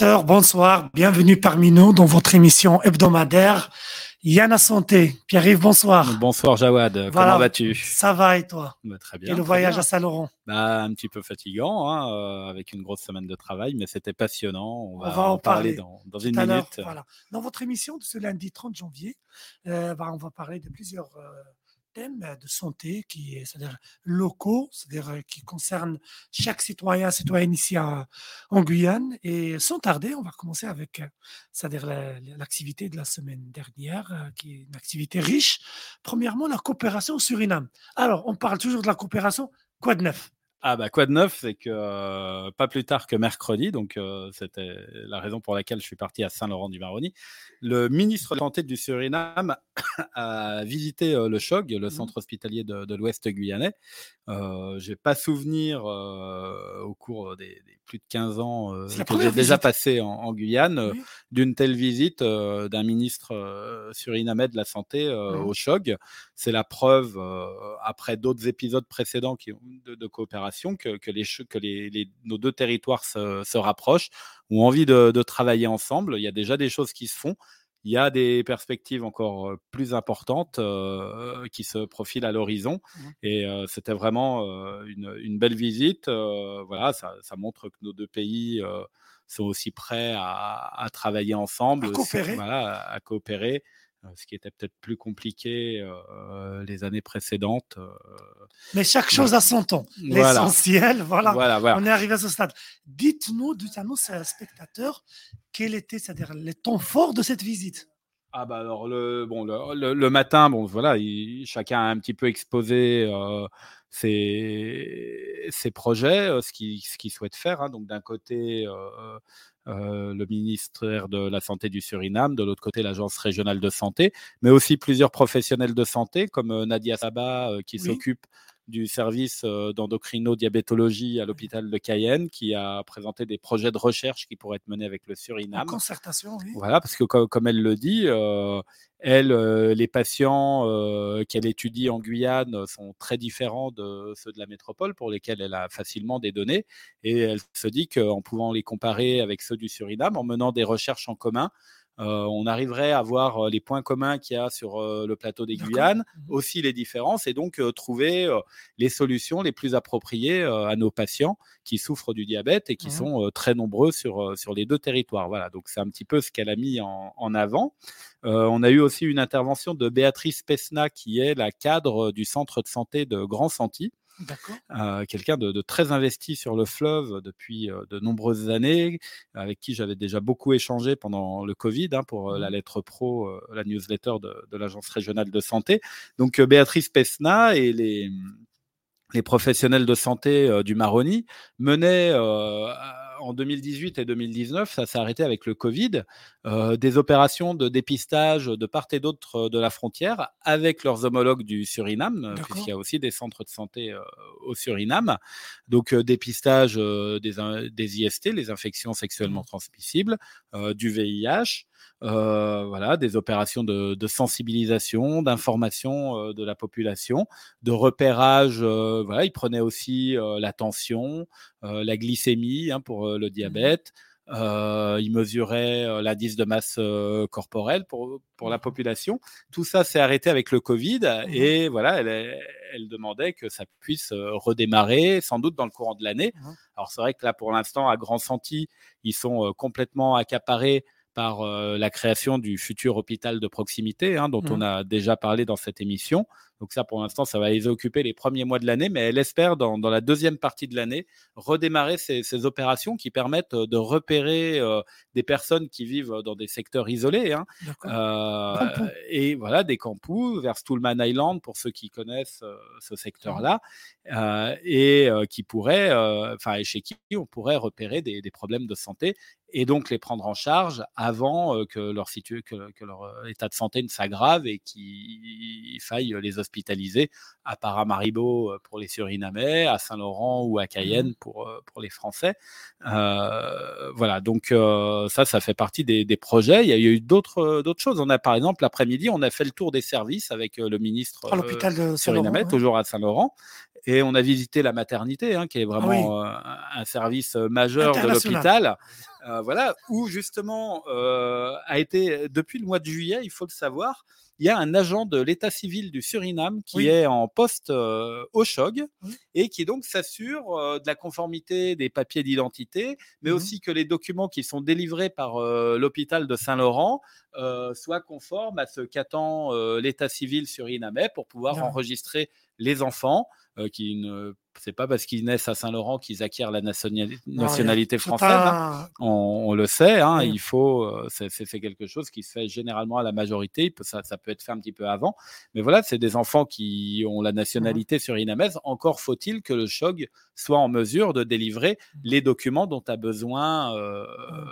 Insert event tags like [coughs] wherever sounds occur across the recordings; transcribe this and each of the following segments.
Bonsoir. Bienvenue parmi nous dans votre émission hebdomadaire Yana Santé. Pierre-Yves, bonsoir. Bonsoir Jawad, comment vas-tu? Ça va et toi? Bah, Très bien. Et le voyage à Saint-Laurent bah, Un petit peu fatigant, hein, euh, avec une grosse semaine de travail, mais c'était passionnant. On va, en, parler, dans, une minute. Voilà. Dans votre émission de ce lundi 30 janvier, euh, bah, on va parler de plusieurs euh, euh, de santé qui est, c'est-à-dire locaux, c'est-à-dire euh, qui concernent chaque citoyen, citoyenne ici en Guyane. Et sans tarder, on va commencer avec, euh, c'est-à-dire l'activité de la semaine dernière, qui est une activité riche. Premièrement, la coopération au Suriname. Alors, on parle toujours de la coopération. Quoi de neuf? Ah bah quoi de neuf, c'est que pas plus tard que mercredi, donc c'était la raison pour laquelle je suis parti à Saint-Laurent-du-Maroni, le ministre de la Santé du Suriname [coughs] a visité le CHOG, le mmh centre hospitalier de, l'Ouest guyanais. Euh, j'ai pas souvenir au cours des, plus de 15 ans que j'ai déjà passé en, Guyane d'une telle visite d'un ministre surinamais de la Santé au CHOG. C'est la preuve, après d'autres épisodes précédents qui, de, de coopération, que, que, les, que les, nos deux territoires se, se rapprochent, ont envie de, de travailler ensemble. Il y a déjà des choses qui se font il y a des perspectives encore plus importantes qui se profilent à l'horizon. Et c'était vraiment une, belle visite. voilà, ça, montre que nos deux pays sont aussi prêts à, travailler ensemble, à coopérer. Voilà, à coopérer ce qui était peut-être plus compliqué les années précédentes. Mais chaque chose a son temps. L'essentiel, [laughs] voilà. On est arrivé à ce stade. Dites-nous, dites-nous, spectateurs, quel était, c'est-à-dire les temps forts de cette visite? Ah bah alors le bon le, matin bon voilà chacun a un petit peu exposé ses, ses, projets ce qu'il ce qu'il souhaite faire hein. donc d'un côté euh, le ministère de la Santé du Suriname, de l'autre côté l'Agence régionale de santé, mais aussi plusieurs professionnels de santé comme euh, Nadia Saba euh, qui s'occupe du service d'endocrino-diabétologie à l'hôpital de Cayenne, qui a présenté des projets de recherche qui pourraient être menés avec le Suriname. En concertation, oui. Voilà, parce que comme, elle le dit, elle, les patients qu'elle étudie en Guyane sont très différents de ceux de la métropole, pour lesquels elle a facilement des données. Et elle se dit qu'en pouvant les comparer avec ceux du Suriname, en menant des recherches en commun, euh, on arriverait à voir euh, les points communs qu'il y a sur euh, le plateau des Guyanes, mmh aussi les différences, et donc trouver les solutions les plus appropriées à nos patients qui souffrent du diabète et qui mmh sont très nombreux sur, sur les deux territoires. Voilà, donc c'est un petit peu ce qu'elle a mis en, en avant. on a eu aussi une intervention de Béatrice Pesna, qui est la cadre du centre de santé de Grand Santi. Euh, quelqu'un de, très investi sur le fleuve depuis euh, de nombreuses années, avec qui j'avais déjà beaucoup échangé pendant le Covid hein, pour euh, la lettre pro, la newsletter de, l'Agence régionale de santé. Donc Béatrice Pesna et les, les professionnels de santé du Maroni menaient en 2018 et 2019, ça s'est arrêté avec le Covid, euh, des opérations de dépistage de part et d'autre de la frontière avec leurs homologues du Suriname, puisqu'il y a aussi des centres de santé euh, au Suriname. Donc, euh, dépistage des, des, IST, les infections sexuellement mmh. transmissibles, du VIH. Voilà, des opérations de, de sensibilisation, d'information de la population, de repérage. voilà, ils prenaient aussi la tension, la glycémie hein, pour le mmh diabète. Euh, il mesurait l'indice de masse corporelle pour, pour la mmh population. Tout ça s'est arrêté avec le Covid mmh et voilà, elle, elle, demandait que ça puisse redémarrer, sans doute dans le courant de l'année. Alors c'est vrai que là, pour l'instant, à Grand Senti, ils sont complètement accaparés par la création du futur hôpital de proximité, hein, dont on a déjà parlé dans cette émission. Donc ça, pour l'instant, ça va les occuper les premiers mois de l'année, mais elle espère, dans, la deuxième partie de l'année, redémarrer ces, opérations qui permettent de repérer euh, des personnes qui vivent dans des secteurs isolés. Hein, euh, et voilà, des campus vers Stulman Island, pour ceux qui connaissent euh, ce secteur-là, et qui pourraient, enfin, chez qui on pourrait repérer des, problèmes de santé et donc les prendre en charge avant que, leur que, leur état de santé ne s'aggrave et qu'il faille les hospitaliser hospitalisés à Paramaribo pour les Surinamais, à Saint-Laurent ou à Cayenne mmh. pour, pour les Français. voilà, donc ça, ça fait partie des, des, projets. Il y a eu d'autres choses. On a par exemple l'après-midi, on a fait le tour des services avec le ministre à l'hôpital de Surinamais, toujours à Saint-Laurent. Et on a visité la maternité, hein, qui est vraiment ah un service majeur de l'hôpital. voilà, où justement a été depuis le mois de juillet, il faut le savoir, il y a un agent de l'état civil du Suriname qui est en poste au CHOG et qui donc s'assure de la conformité des papiers d'identité, mais mmh aussi que les documents qui sont délivrés par l'hôpital de Saint-Laurent soient conformes à ce qu'attend l'état civil surinamais pour pouvoir enregistrer les enfants qui ne c'est pas parce qu'ils naissent à Saint-Laurent qu'ils acquièrent la nationalité française. Hein. On, le sait, hein, il faut, euh, c'est quelque chose qui se fait généralement à la majorité. Ça, ça, peut être fait un petit peu avant, mais voilà, c'est des enfants qui ont la nationalité surinamaise. Encore faut-il que le CHOG soit en mesure de délivrer mmh. les documents dont a besoin euh,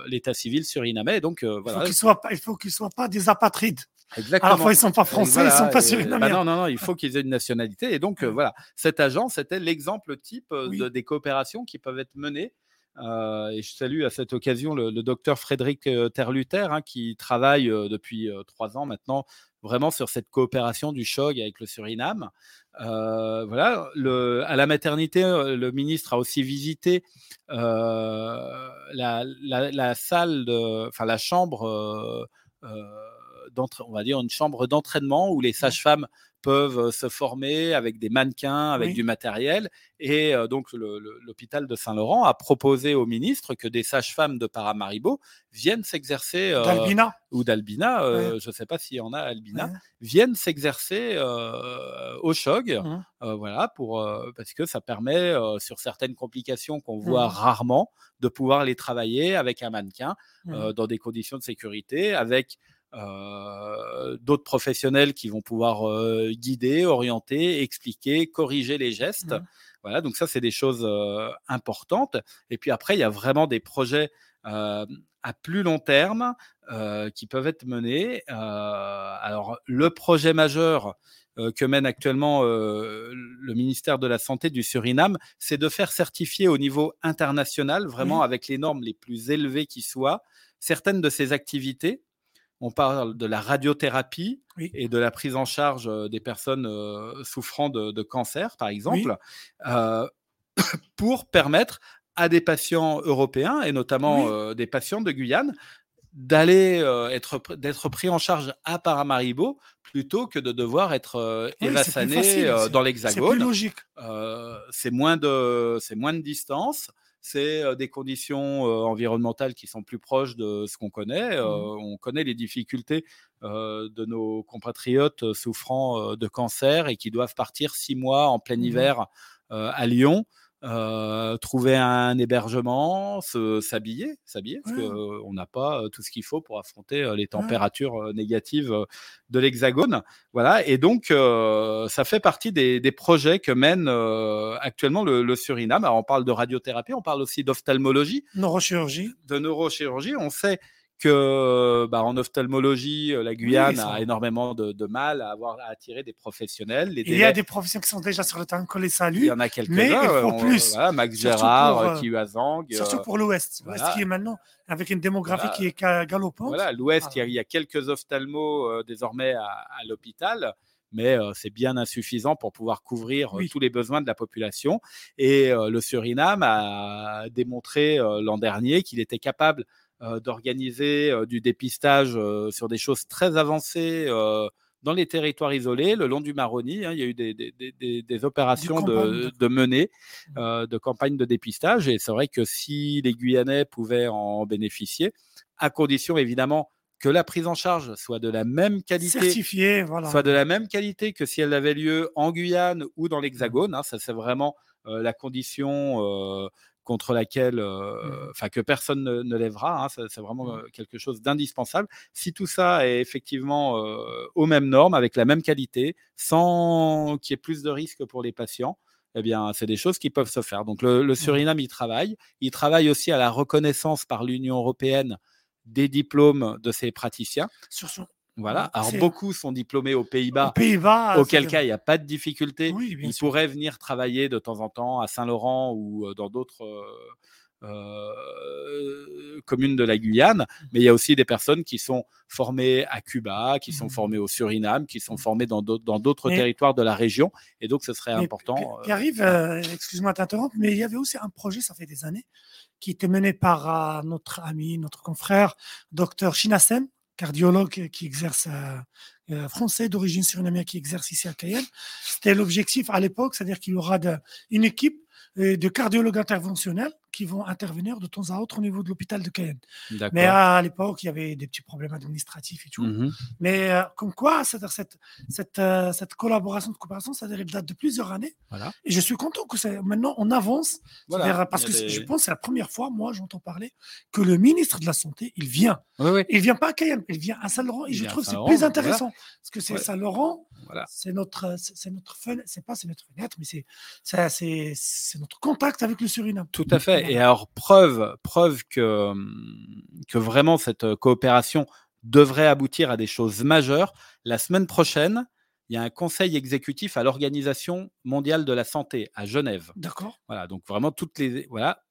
l'état civil surinamais. Donc euh, voilà. Il faut qu'ils ne soient pas des apatrides. Exactement. Fois, ils sont pas français, ils ils sont pas surinamiens. Bah non, non, non, il faut qu'ils aient une nationalité. Et donc, voilà, cet agent, c'était l'exemple type de, des coopérations qui peuvent être menées. et je salue à cette occasion le, docteur Frédéric Terluther, hein, qui travaille depuis trois ans maintenant vraiment sur cette coopération du CHOG avec le Suriname. voilà, le, à la maternité, le ministre a aussi visité la, la, la, salle, enfin la chambre on va dire une chambre d'entraînement où les sages-femmes peuvent se former avec des mannequins, avec du matériel. Et donc, l'hôpital de Saint-Laurent a proposé au ministre que des sages-femmes de Paramaribo viennent s'exercer. d'Albina. Ou d'Albina, je ne sais pas s'il y en a Albina, viennent s'exercer au CHOG. Mmh. voilà, pour, parce que ça permet, sur certaines complications qu'on voit mmh. rarement, de pouvoir les travailler avec un mannequin mmh. dans des conditions de sécurité, avec euh, d'autres professionnels qui vont pouvoir euh, guider, orienter, expliquer, corriger les gestes. Mmh. Voilà, donc ça, c'est des choses euh, importantes. Et puis après, il y a vraiment des projets à plus long terme qui peuvent être menés. alors, le projet majeur que mène actuellement le ministère de la Santé du Suriname, c'est de faire certifier au niveau international, vraiment avec les normes les plus élevées qui soient, certaines de ces activités on parle de la radiothérapie et de la prise en charge des personnes souffrant de, cancer, par exemple, [coughs] pour permettre à des patients européens et notamment des patients de Guyane d'aller être d'être pris en charge à Paramaribo plutôt que de devoir être euh, dans l'Hexagone. C'est plus logique. c'est moins de c'est moins de distance c'est des conditions environnementales qui sont plus proches de ce qu'on connaît. Mmh. on connaît les difficultés de nos compatriotes souffrant de cancer et qui doivent partir six mois en plein mmh hiver à Lyon. Euh, trouver un hébergement, s'habiller, s'habiller, parce qu'on n'a pas tout ce qu'il faut pour affronter les températures négatives de l'Hexagone. Voilà, et donc ça fait partie des, projets que mène actuellement le, Suriname. Alors, on parle de radiothérapie, on parle aussi d'ophtalmologie, neurochirurgie, de neurochirurgie. On sait que bah, en ophtalmologie, euh, la Guyane a énormément de, mal à avoir à attirer des professionnels. il y a des professionnels qui sont déjà sur le terrain qu'on les salue. Il y en a quelques-uns. Mais il faut euh, plus. Max Gérard, euh, Kiwazang. Surtout pour l'Ouest. L'Ouest qui est maintenant avec une démographie qui est galopante. Voilà, l'Ouest, il, y a quelques ophtalmos désormais à, l'hôpital mais c'est bien insuffisant pour pouvoir couvrir tous les besoins de la population. Et le Suriname a démontré l'an dernier qu'il était capable euh, d'organiser euh, du dépistage euh, sur des choses très avancées dans les territoires isolés, le long du Maroni. Hein, il y a eu des, opérations de, de mener, mmh. de campagnes de dépistage. Et c'est vrai que si les Guyanais pouvaient en bénéficier, à condition évidemment que la prise en charge soit de la même qualité, voilà. soit de la même qualité que si elle avait lieu en Guyane ou dans l'Hexagone. Hein, ça, c'est vraiment la condition contre laquelle, mmh. enfin que personne ne, lèvera. Hein, c'est vraiment mmh. quelque chose d'indispensable. Si tout ça est effectivement aux mêmes normes, avec la même qualité, sans qu'il y ait plus de risques pour les patients, eh bien, c'est des choses qui peuvent se faire. Donc, le, mmh. Suriname, il travaille. Il travaille aussi à la reconnaissance par l'Union européenne des diplômes de ces praticiens. Sur son, Voilà. Alors, C'est- beaucoup sont diplômés aux Pays-Bas, auquel cas il n'y a pas de difficulté. Oui, Ils sûr. pourraient venir travailler de temps en temps à Saint-Laurent ou euh, dans d'autres euh, euh, communes de la Guyane. Mais il y a aussi des personnes qui sont formées à Cuba, qui sont Mhm. formées au Suriname, qui sont formées dans d'autres territoires de la région. Et donc, ce serait Mais important. Pierre-Yves, euh, excuse-moi de t'interrompre, mais il y avait aussi un projet, ça fait des années, qui était mené par euh, notre ami, notre confrère, docteur Chinassem, cardiologue qui exerce, euh, euh, français d'origine surinamienne, qui exerce ici à Cayenne. C'était l'objectif à l'époque, c'est-à-dire qu'il y aura une équipe euh, de cardiologues interventionnels qui vont intervenir de temps à autre au niveau de l'hôpital de Cayenne. Mais à l'époque, il y avait des petits problèmes administratifs et tout. Mhm. Mais euh, comme quoi, cette, cette, euh, cette collaboration de coopération, elle date de plusieurs années. Voilà. Et je suis content que maintenant on avance. Voilà. Parce que des- je pense que c'est la première fois, moi, j'entends parler que le ministre de la Santé, il vient. Oui, oui. Il vient pas à Cayenne, il vient à Saint-Laurent. Et Il je trouve que c'est plus voilà. intéressant. Parce que c'est Ouais. Saint-Laurent, c'est notre, c'est notre fenêtre, c'est pas c'est notre fenêtre, mais c'est notre contact avec le Suriname. Tout à fait. Et alors, preuve, preuve que, hum, que vraiment cette euh, coopération devrait aboutir à des choses majeures. La semaine prochaine, il y a un conseil exécutif à l'Organisation mondiale de la santé à Genève. D'accord Voilà, donc vraiment toutes les. Voilà.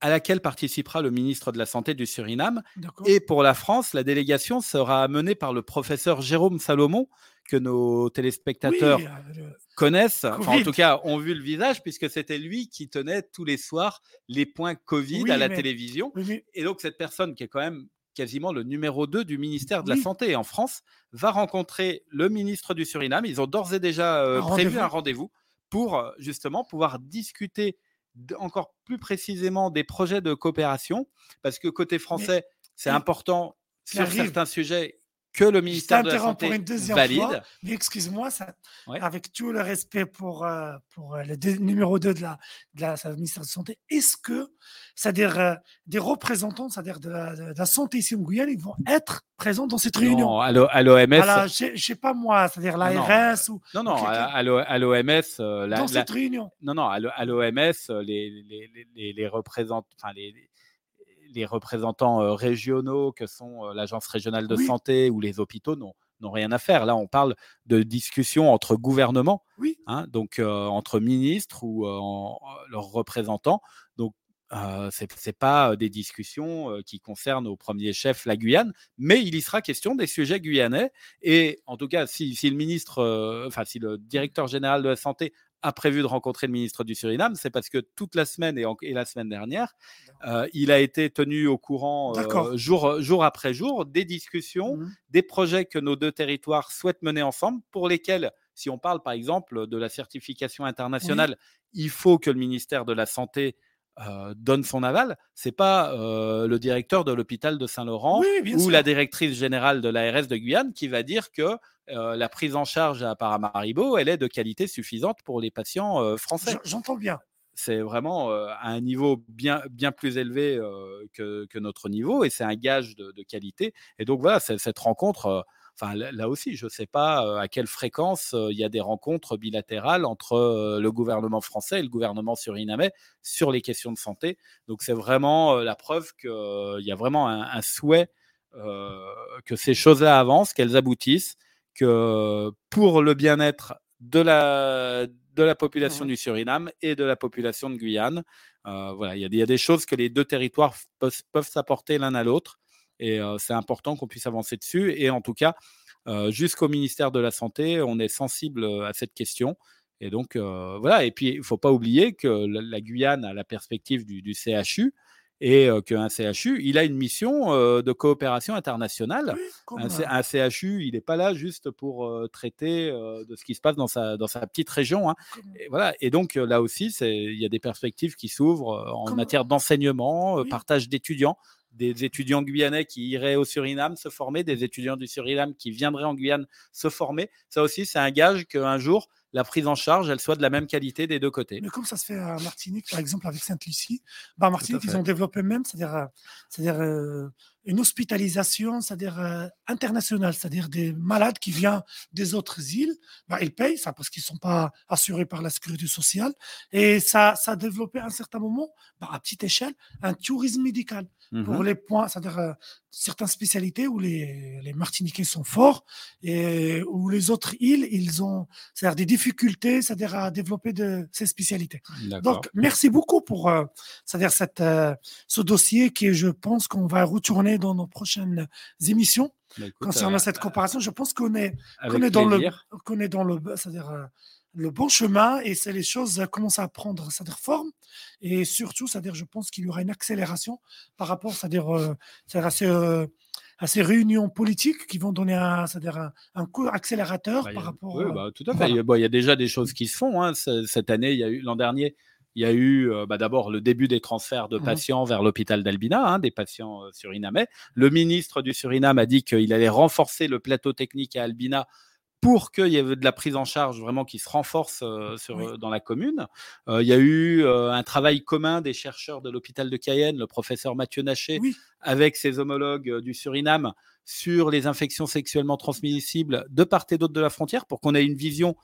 À laquelle participera le ministre de la Santé du Suriname. Et pour la France, la délégation sera menée par le professeur Jérôme Salomon, que nos téléspectateurs euh, connaissent, enfin, en tout cas ont vu le visage, puisque c'était lui qui tenait tous les soirs les points Covid Oui, à la mais- télévision. oui, Et donc cette personne qui est quand même quasiment le numéro 2 du ministère de la. Santé en France va rencontrer le ministre du Suriname. Ils ont d'ores et déjà euh, Un prévu un rendez-vous pour euh, justement pouvoir discuter encore plus précisément des projets de coopération, parce que côté français, c'est important sur certains sujets que le ministère de la t'interromps pour Santé une deuxième valide. fois. Mais excuse-moi, Ouais. avec tout le respect pour, euh, pour euh, le numéro 2 de la, de la ministère de la Santé, est-ce que, c'est-à-dire euh, des représentants, c'est-à-dire de la, de la santé ici en Guyane, ils vont être présents dans cette réunion? Non, à l'O- à l'OMS, je je sais pas moi, c'est-à-dire non, l'ARS ou Non, non, à, à l'O- à l'OMS, euh, dans la- cette réunion. non, non, à l'O- à l'OMS, les, les, les- les, les représentants, enfin, les, les- représentants régionaux que sont l'Agence régionale de Oui. santé ou les hôpitaux n'ont n'ont rien à faire. Là, on parle de discussions entre gouvernements, Oui. hein, donc euh, entre ministres ou euh, en- leurs représentants. Donc, euh, c'est c'est pas des discussions qui concernent au premier chef la Guyane, mais il y sera question des sujets guyanais. Et en tout cas, si, si le ministre, enfin si le directeur général de la santé a prévu de rencontrer le ministre du Suriname, c'est parce que toute la semaine et, en- et la semaine dernière, euh, il a été tenu au courant euh, D'accord. jour, jour après jour des discussions, Mhm. des projets que nos deux territoires souhaitent mener ensemble, pour lesquels, si on parle par exemple de la certification internationale, il faut que le ministère de la Santé euh, donne son aval. C'est pas euh, le directeur de l'hôpital de Saint-Laurent Oui, ou sûr. la directrice générale de l'ARS de Guyane qui va dire que euh, la prise en charge à Paramaribo, elle est de qualité suffisante pour les patients français. J'entends bien. C'est vraiment à un niveau bien, bien plus élevé que, que notre niveau et c'est un gage de, de qualité. Et donc voilà, cette rencontre, enfin là, aussi, je ne sais pas à quelle fréquence il y a des rencontres bilatérales entre le gouvernement français et le gouvernement surinamais sur les questions de santé. Donc c'est vraiment la preuve qu'il y a vraiment un, un souhait que ces choses-là avancent, qu'elles aboutissent, que pour le bien-être de la, de la population du Suriname et de la population de Guyane, euh, voilà, il y, a des- il y a des choses que les deux territoires peuvent, peuvent s'apporter l'un à l'autre et c'est important qu'on puisse avancer dessus. Et en tout cas, jusqu'au ministère de la Santé, on est sensible à cette question. Et donc, euh, voilà. Et puis, il ne faut pas oublier que la, la Guyane a la perspective du, du CHU et euh, qu'un CHU, il a une mission euh, de coopération internationale. Oui, Un, CHU, il n'est pas là juste pour traiter de ce qui se passe dans sa, dans sa petite région. hein. Et, voilà. et donc, là aussi, il y a des perspectives qui s'ouvrent en matière d'enseignement, Oui. partage d'étudiants, des étudiants guyanais qui iraient au Suriname se former, des étudiants du Suriname qui viendraient en Guyane se former. Ça aussi, c'est un gage qu'un jour, la prise en charge, elle soit de la même qualité des deux côtés. Mais comme ça se fait à Martinique, par exemple, avec Sainte-Lucie, bah, Martinique, ils ont développé même, c'est-à-dire, euh, c'est-à-dire euh, une hospitalisation, c'est-à-dire euh, internationale, c'est-à-dire des malades qui viennent des autres îles, bah, ils payent ça parce qu'ils ne sont pas assurés par la sécurité sociale. Et ça, ça a développé à un certain moment, bah, à petite échelle, un tourisme médical. Pour Mmh les points, c'est-à-dire euh, certaines spécialités où les, les Martiniquais sont forts et où les autres îles, ils ont c'est-à-dire des difficultés, c'est-à-dire à développer de ces spécialités. Donc, merci beaucoup pour euh, c'est-à-dire cette, euh, ce dossier qui, je pense qu'on va retourner dans nos prochaines émissions Bah, écoute, concernant cette coopération. Je pense qu'on est, avec est dans le, qu'on est dans le, c'est-à-dire le bon chemin et c'est les choses euh, commencent à prendre c'est-à-dire forme et surtout c'est-à-dire je pense qu'il y aura une accélération par rapport c'est-à-dire euh, à ces, euh, à ces réunions politiques qui vont donner un c'est-à-dire un, un coup accélérateur Bah, par a- rapport oui, euh, bah, tout à fait. voilà. Il y a- bon, il y a déjà des choses qui se font. hein. Ce- Cette année, il y a eu l'an dernier, il y a eu euh, bah, d'abord le début des transferts de Mhm. patients vers l'hôpital d'Albina, hein, des patients euh, surinamais. Le ministre du Suriname a dit qu'il allait renforcer le plateau technique à Albina pour qu'il y ait de la prise en charge vraiment qui se renforce euh, sur, Oui. euh, dans la commune. Euh, il y a eu euh, un travail commun des chercheurs de l'hôpital de Cayenne, le professeur Mathieu Naché, Oui. avec ses homologues du Suriname sur les infections sexuellement transmissibles de part et d'autre de la frontière pour qu'on ait une vision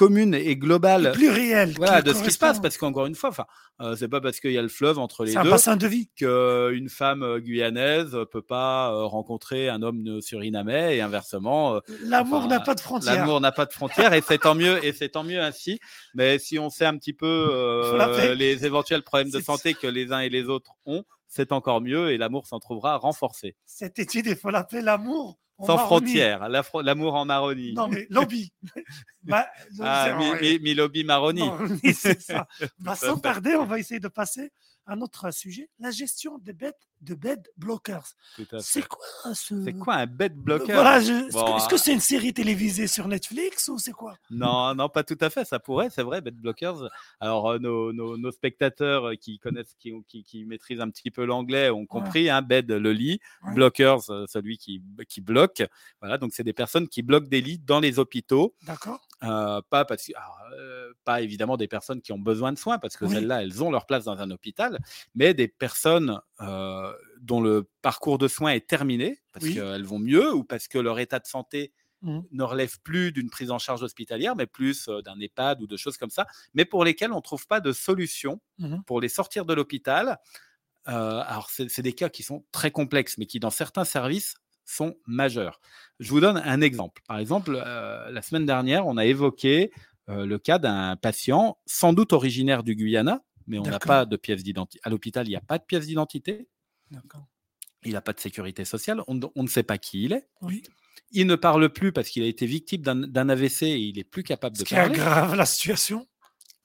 commune et globale plus réel voilà, de ce qui se passe. Parce qu'encore une fois, enfin, euh, c'est pas parce qu'il y a le fleuve entre les c'est un deux bassin de vie qu'une femme euh, guyanaise peut pas euh, rencontrer un homme surinamais et inversement. euh, l'amour Enfin, n'a pas de frontières L'amour n'a pas de frontières et c'est tant mieux et c'est tant mieux ainsi. Mais si on sait un petit peu euh, les éventuels problèmes de santé que les uns et les autres ont, c'est encore mieux et l'amour s'en trouvera renforcé. cette étude il faut l'appeler l'amour Sans frontières, la fro- l'amour en Maroni. non mais lobby [laughs] Bah, ah, mi, mi, mi lobby Maroni. C'est ça. [laughs] Bah, sans tarder, on va essayer de passer à notre sujet, la gestion des bêtes de bed blockers. C'est quoi ce C'est quoi un bed blocker Voilà, je- est-ce Bon, que- est-ce que ah. c'est une série télévisée sur Netflix ou c'est quoi? Non, non, pas tout à fait. Ça pourrait, c'est vrai, bed blockers. Alors, euh, nos, nos, nos spectateurs qui connaissent, qui, qui, qui maîtrisent un petit peu l'anglais ont compris. Hein, bed, le lit. Ouais. Blockers, euh, celui qui, qui bloque. Voilà, donc c'est des personnes qui bloquent des lits dans les hôpitaux. D'accord Euh, pas parce que, alors, euh, pas évidemment des personnes qui ont besoin de soins parce que Oui. celles-là, elles ont leur place dans un hôpital, mais des personnes euh, dont le parcours de soins est terminé parce Oui. qu'elles vont mieux ou parce que leur état de santé Mhm. ne relève plus d'une prise en charge hospitalière, mais plus d'un EHPAD ou de choses comme ça, mais pour lesquelles on ne trouve pas de solution Mhm. pour les sortir de l'hôpital. Euh, alors, c'est des cas qui sont très complexes, mais qui, dans certains services, sont majeurs. Je vous donne un exemple. Par exemple, euh, la semaine dernière, on a évoqué euh, le cas d'un patient, sans doute originaire du Guyana, mais on n'a pas de pièce d'identité. À l'hôpital, il n'y a pas de pièce d'identité, il n'a pas de sécurité sociale, on, ne- on ne sait pas qui il est. Oui. Il ne parle plus parce qu'il a été victime d'un AVC et il est plus capable Ce de qui parler. aggrave la situation.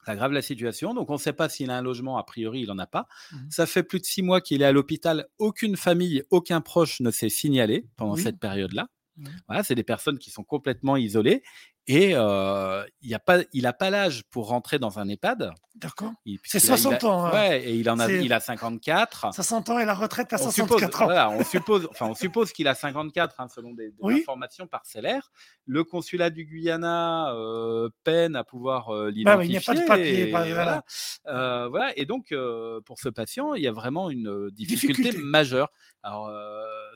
Ça aggrave la situation. Donc, on ne sait pas s'il a un logement. A priori, il n'en a pas. Mhm. Ça fait plus de six mois qu'il est à l'hôpital. Aucune famille, aucun proche ne s'est signalé pendant Oui. cette période-là. Mhm. Voilà, c'est des personnes qui sont complètement isolées. Et euh, il n'a pas, il a pas l'âge pour rentrer dans un EHPAD. D'accord. C'est puisqu'il a- il a- 60 ans, hein. Ouais, et il en a, il a 54. 60 ans et la retraite à On 64 suppose, ans. voilà, on suppose, enfin, on suppose qu'il a 54 hein, selon des, des Oui. informations parcellaires. Le consulat du Guyana euh, peine à pouvoir euh, Bah l'identifier. oui, il n'y a pas de papier. et bah, voilà. voilà. Voilà. Et donc, pour ce patient, il y a vraiment une difficulté, Difficulté. majeure. Alors,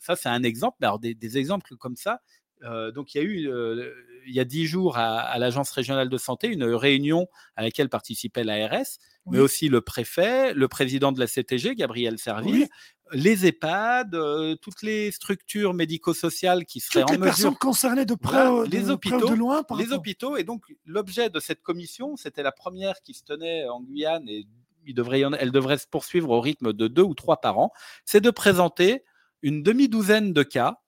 ça, c'est un exemple. Mais alors, des, des exemples comme ça. Euh, donc, il y a eu, euh, il y a dix jours, à, à l'Agence régionale de santé, une réunion à laquelle participait l'ARS, mais aussi le préfet, le président de la CTG, Gabriel Serville, Oui. les EHPAD, euh, toutes les structures médico-sociales qui seraient Toutes en les personnes mesure concernées de près, Voilà, les de, près ou hôpitaux, de loin. Par les rapport- hôpitaux. Et donc, l'objet de cette commission, c'était la première qui se tenait en Guyane et il devrait y en- elle devrait se poursuivre au rythme de deux ou trois par an. C'est de présenter une demi-douzaine de cas.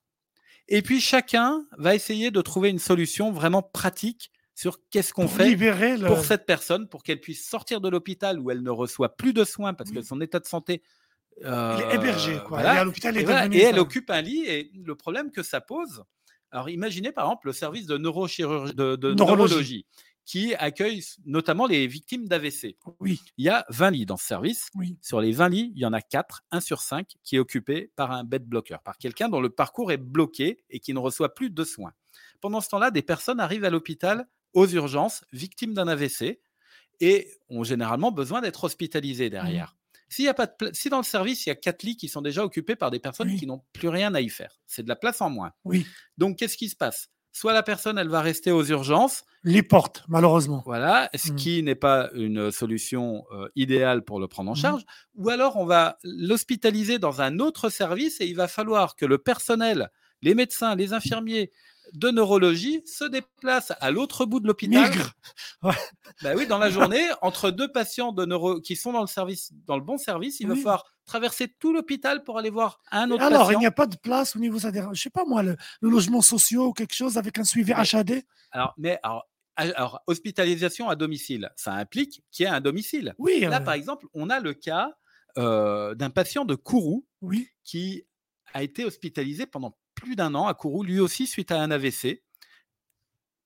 Et puis, chacun va essayer de trouver une solution vraiment pratique sur qu'est-ce qu'on fait le... pour cette personne, pour qu'elle puisse sortir de l'hôpital où elle ne reçoit plus de soins parce que son état de santé. Elle est euh, hébergée, quoi. voilà, Elle est à l'hôpital, et, voilà, et elle occupe un lit. Et le problème que ça pose, alors imaginez par exemple le service de, neurochirurgie, de, de Neurologie. neurologie qui accueille notamment les victimes d'AVC. Oui, Il y a 20 lits dans ce service. oui. Sur les 20 lits, il y en a 4, 1 sur 5, qui est occupé par un bed blocker, par quelqu'un dont le parcours est bloqué et qui ne reçoit plus de soins. Pendant ce temps-là, des personnes arrivent à l'hôpital aux urgences, victimes d'un AVC, et ont généralement besoin d'être hospitalisées derrière. S'il y a pas de si dans le service, il y a 4 lits qui sont déjà occupés par des personnes Oui. qui n'ont plus rien à y faire, c'est de la place en moins. Oui. Donc, qu'est-ce qui se passe? Soit la personne, elle va rester aux urgences. Les portes, malheureusement. Voilà, ce Mm. qui n'est pas une solution euh, idéale pour le prendre en Mm. charge. Ou alors, on va l'hospitaliser dans un autre service et il va falloir que le personnel, les médecins, les infirmiers de neurologie se déplacent à l'autre bout de l'hôpital. Migre. [laughs] Bah oui, dans la journée, entre deux patients de neuro qui sont dans le service, dans le bon service, il va falloir traverser tout l'hôpital pour aller voir un autre Alors, patient. il n'y a pas de place au niveau, c'est-à-dire, je sais pas moi, le, le logement social ou quelque chose avec un suivi Mais- HAD. Alors, mais alors, a- alors, hospitalisation à domicile, ça implique qu'il y ait un domicile. Oui, Là, euh, par exemple, on a le cas euh, d'un patient de Kourou oui, qui a été hospitalisé pendant plus d'un an à Kourou, lui aussi suite à un AVC.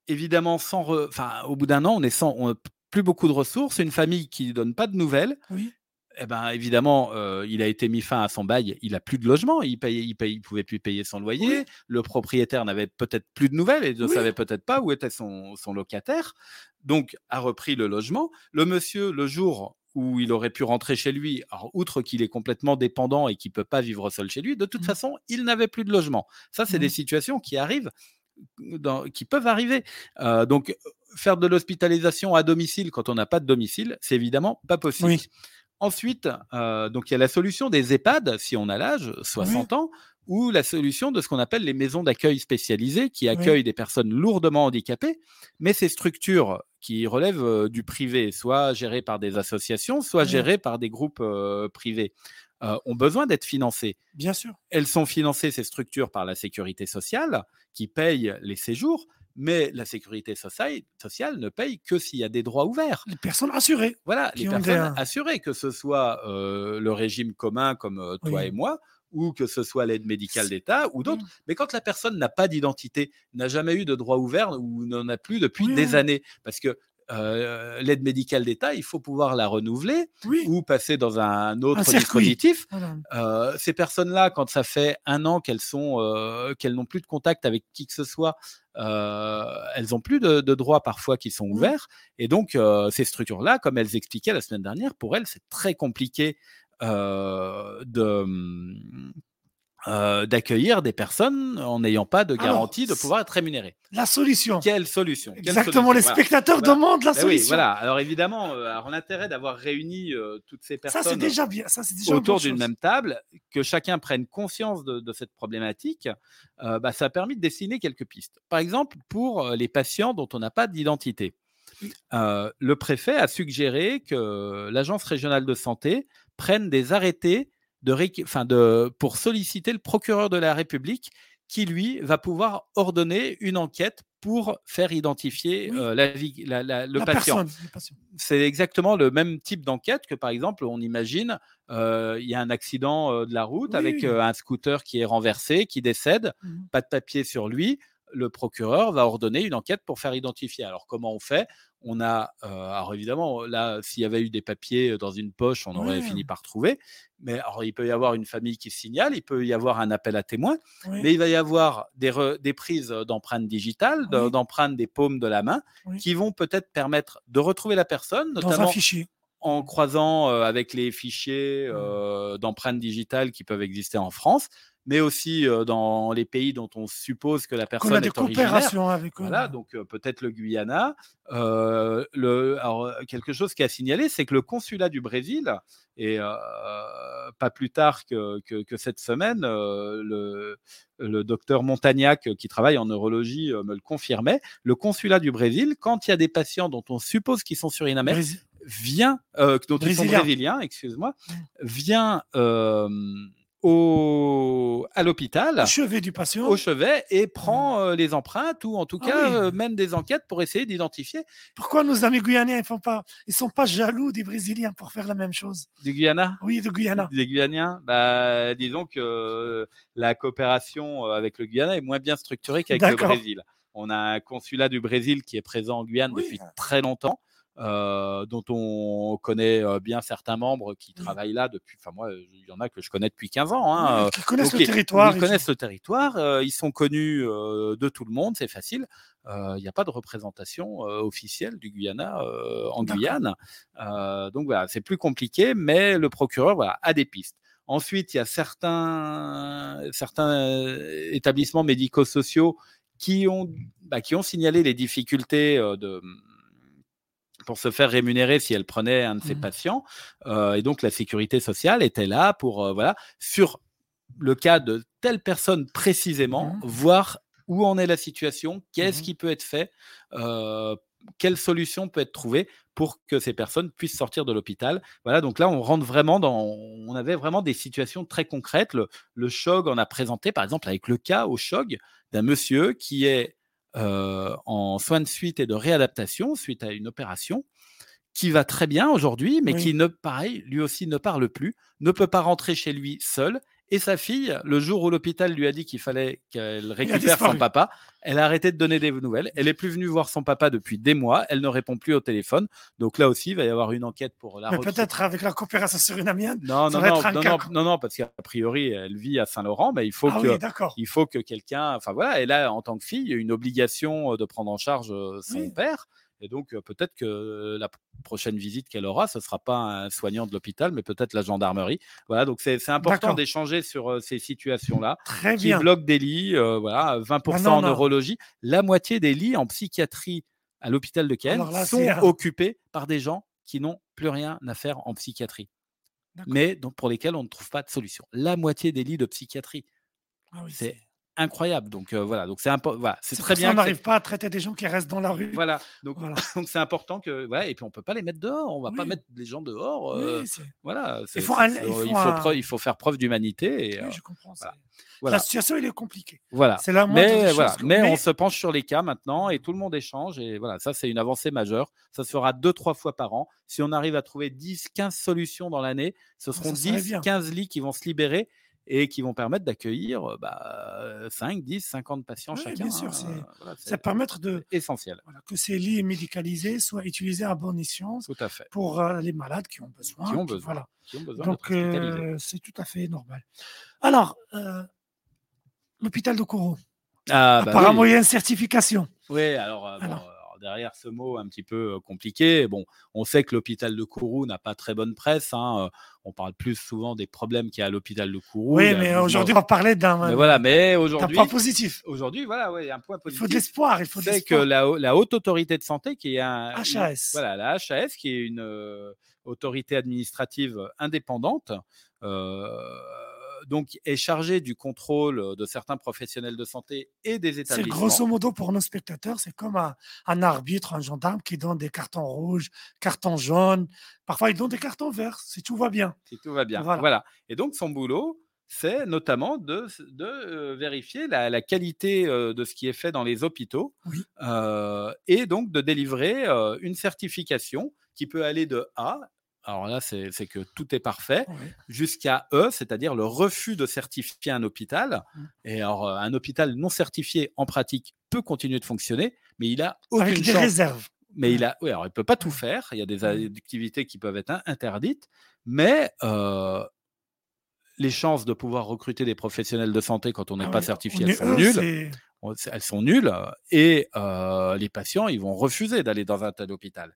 Évidemment, sans re- enfin, au bout d'un an, on est sans on plus beaucoup de ressources, une famille qui ne donne pas de nouvelles. oui. Eh ben, évidemment, euh, il a été mis fin à son bail. Il a plus de logement. Il payait, il payait, il pouvait plus payer son loyer. Oui. Le propriétaire n'avait peut-être plus de nouvelles et ne Oui. savait peut-être pas où était son, son locataire. Donc, a repris le logement. Le monsieur, le jour où il aurait pu rentrer chez lui, alors, outre qu'il est complètement dépendant et qu'il peut pas vivre seul chez lui, de toute Mhm. façon, il n'avait plus de logement. Ça, c'est des Mhm. situations qui arrivent, dans- qui peuvent arriver. Euh, donc, faire de l'hospitalisation à domicile quand on n'a pas de domicile, c'est évidemment pas possible. Oui. Ensuite, euh, donc il y a la solution des EHPAD, si on a l'âge, 60 ans, ou la solution de ce qu'on appelle les maisons d'accueil spécialisées, qui accueillent des personnes lourdement handicapées, mais ces structures qui relèvent euh, du privé, soit gérées par des associations, soit Oui. gérées par des groupes euh, privés, euh, ont besoin d'être financées. Bien sûr. Elles sont financées, ces structures, par la sécurité sociale, qui paye les séjours, mais la sécurité sociale, ne paye que s'il y a des droits ouverts. Les personnes assurées. Voilà, les des, personnes assurées, que ce soit le régime commun comme toi Oui. et moi, ou que ce soit l'aide médicale d'État ou d'autres. Mais quand la personne n'a pas d'identité, n'a jamais eu de droit ouvert ou n'en a plus depuis Oui, des oui. années, parce que euh, l'aide médicale d'État, il faut pouvoir la renouveler Oui. ou passer dans un autre dispositif. Voilà. Euh, ces personnes-là, quand ça fait un an qu'elles sont, euh, qu'elles n'ont plus de contact avec qui que ce soit, elles ont plus de, de droits parfois qui sont ouverts. Et donc, ces structures-là, comme elles expliquaient la semaine dernière, pour elles, c'est très compliqué de euh, d'accueillir des personnes en n'ayant pas de Alors, garantie de pouvoir être rémunérées. La solution. Quelle solution? Quelle Exactement, les Voilà. spectateurs Voilà. demandent la Ben oui, solution. voilà. Alors évidemment, euh, alors, l'intérêt d'avoir réuni euh, toutes ces Ça, personnes déjà bien. Ça, déjà autour d'une même table, que chacun prenne conscience de, de cette problématique, euh, bah, ça a permis de dessiner quelques pistes. Par exemple, pour euh, les patients dont on n'a pas d'identité, Oui. euh, le préfet a suggéré que l'Agence régionale de santé prenne des arrêtés de, réqu- enfin de, pour solliciter le procureur de la République qui, lui, va pouvoir ordonner une enquête pour faire identifier Oui. euh, la vie- la- la- le patient c'est exactement le même type d'enquête que, par exemple, on imagine, euh, il y a un accident euh, de la route Oui, avec oui. euh, un scooter qui est renversé, qui décède, Mhm. pas de papier sur lui. Le procureur va ordonner une enquête pour faire identifier. Alors, comment on fait? On a, euh, alors évidemment, là, s'il y avait eu des papiers dans une poche, on aurait Ouais. fini par trouver. Mais alors, il peut y avoir une famille qui signale, il peut y avoir un appel à témoins, Oui. mais il va y avoir des, re- des prises d'empreintes digitales, d'empreintes des paumes de la main, qui vont peut-être permettre de retrouver la personne, Dans un notamment fichier. en croisant euh, avec les fichiers euh, d'empreintes digitales qui peuvent exister en France, mais aussi euh, dans les pays dont on suppose que la personne a des est originaire. coopérations avec eux. Voilà, donc euh, peut-être le Guyana. Euh, le, alors, quelque chose qui a signalé, c'est que le consulat du Brésil, et euh, pas plus tard que, que, que cette semaine, euh, le, le docteur Montagnac, qui travaille en neurologie, euh, me le confirmait, le consulat du Brésil, quand il y a des patients dont on suppose qu'ils sont surinamais, Brésil. vient, dont ils sont Brésilien. brésiliens, excuse-moi, vient au, à l'hôpital Au chevet du patient. au chevet et prend euh, les empreintes ou en tout Ah cas oui. euh, mène des enquêtes pour essayer d'identifier Pourquoi nos amis guyanais, ils font pas, ils sont pas jaloux des Brésiliens pour faire la même chose? Du Guyana? Oui, de Guyana. Des Guyaniens, bah, disons que euh, la coopération avec le Guyana est moins bien structurée qu'avec le. Brésil. On a un consulat du Brésil qui est présent en Guyane Oui. depuis très longtemps, euh, dont on connaît euh, bien certains membres qui Oui. travaillent là depuis. Enfin, moi, il y en a que je connais depuis 15 ans. Hein, Oui, qui connaissent donc, le ils- territoire. Ils connaissent le territoire, euh, ils sont connus euh, de tout le monde, c'est facile. Euh, Il n'y a pas de représentation euh, officielle du Guyana euh, en. Guyane. Euh, donc voilà, c'est plus compliqué, mais le procureur voilà, a des pistes. Ensuite, il y a certains, certains euh, établissements médico-sociaux qui ont bah, qui ont signalé les difficultés de pour se faire rémunérer si elle prenait un de ses mmh. patients. et donc la sécurité sociale était là pour voilà sur le cas de telle personne précisément, mmh. voir où en est la situation, qu'est-ce mmh qui peut être fait, quelle solution peut être trouvée pour que ces personnes puissent sortir de l'hôpital. Voilà, donc là, on rentre vraiment dans. On avait vraiment des situations très concrètes. Le, le SHOG en a présenté, par exemple, avec le cas au SHOG d'un monsieur qui est en soins de suite et de réadaptation suite à une opération qui va très bien aujourd'hui, mais qui ne, pareil, lui aussi ne parle plus, ne peut pas rentrer chez lui seul et sa fille, le jour où l'hôpital lui a dit qu'il fallait qu'elle récupère son papa, elle a arrêté de donner des nouvelles. Elle est plus venue voir son papa depuis des mois. Elle ne répond plus au téléphone. Donc là aussi, il va y avoir une enquête pour la. Mais peut-être avec la coopération sur une amienne. Non, non, non, non, non, non, parce qu'a priori, elle vit à Saint-Laurent, mais il faut ah que, il faut que quelqu'un, enfin voilà, elle a en tant que fille une obligation de prendre en charge son père. Et donc, peut-être que la prochaine visite qu'elle aura, ce ne sera pas un soignant de l'hôpital, mais peut-être la gendarmerie. Voilà, donc c'est important d'échanger sur ces situations-là. Très qui bloquent des lits, voilà, 20% en neurologie. La moitié des lits en psychiatrie à l'hôpital de Caen sont occupés par des gens qui n'ont plus rien à faire en psychiatrie, mais donc pour lesquels on ne trouve pas de solution. La moitié des lits de psychiatrie. Ah c'est incroyable. Donc voilà, donc c'est voilà, c'est très bien. on n'arrive pas à traiter des gens qui restent dans la rue. Voilà, donc [laughs] donc c'est important que voilà, et puis on peut pas les mettre dehors, on va pas mettre les gens dehors. voilà, il faut, il, faut faire preuve d'humanité. Et, je comprends. La situation elle est compliquée. Voilà. C'est la mais voilà, mais, on se penche sur les cas maintenant et tout le monde échange et voilà, ça c'est une avancée majeure. Ça se fera deux trois fois par an. Si on arrive à trouver 10 15 solutions dans l'année, ce seront 10 15 lits qui vont se libérer et qui vont permettre d'accueillir bah, 5, 10, 50 patients chacun. Bien sûr, hein, ça permettre de essentiel. que ces lits médicalisés soient utilisés à bon escient tout à fait. pour les malades qui ont besoin. Qui ont besoin. Voilà. Donc c'est tout à fait normal. Alors, l'hôpital de Kourou. Ah, bah Apparemment, il y a une certification. Oui, alors, alors derrière ce mot un petit peu compliqué, bon, on sait que l'hôpital de Kourou n'a pas très bonne presse. Hein, on parle plus souvent des problèmes qu'il y a à l'hôpital de Kourou. Oui, mais aujourd'hui, on va parler d'un voilà, mais aujourd'hui, point positif. Aujourd'hui, voilà, ouais, un point positif. Il faut de l'espoir. Il faut C'est que la, la, haute autorité de santé, qui est un HAS, voilà, la HAS, qui est une autorité administrative indépendante. Euh, donc est chargé du contrôle de certains professionnels de santé et des établissements. C'est grosso modo pour nos spectateurs, c'est comme un, arbitre, un gendarme qui donne des cartons rouges, cartons jaunes. Parfois, il donne des cartons verts si tout va bien. Si tout va bien. Voilà. Et donc son boulot, c'est notamment de, de vérifier la, qualité de ce qui est fait dans les hôpitaux et donc de délivrer une certification qui peut aller de A alors là, c'est que tout est parfait, jusqu'à E, c'est-à-dire le refus de certifier un hôpital. Mmh. Et alors, euh, un hôpital non certifié, en pratique, peut continuer de fonctionner, mais il a aucune Avec des réserves. Mais il a, oui, alors il peut pas tout faire. Il y a des activités qui peuvent être interdites, mais euh, les chances de pouvoir recruter des professionnels de santé quand on n'est ah pas certifié, elles sont nulles. Elles sont nulles et euh, les patients, ils vont refuser d'aller dans un tel hôpital.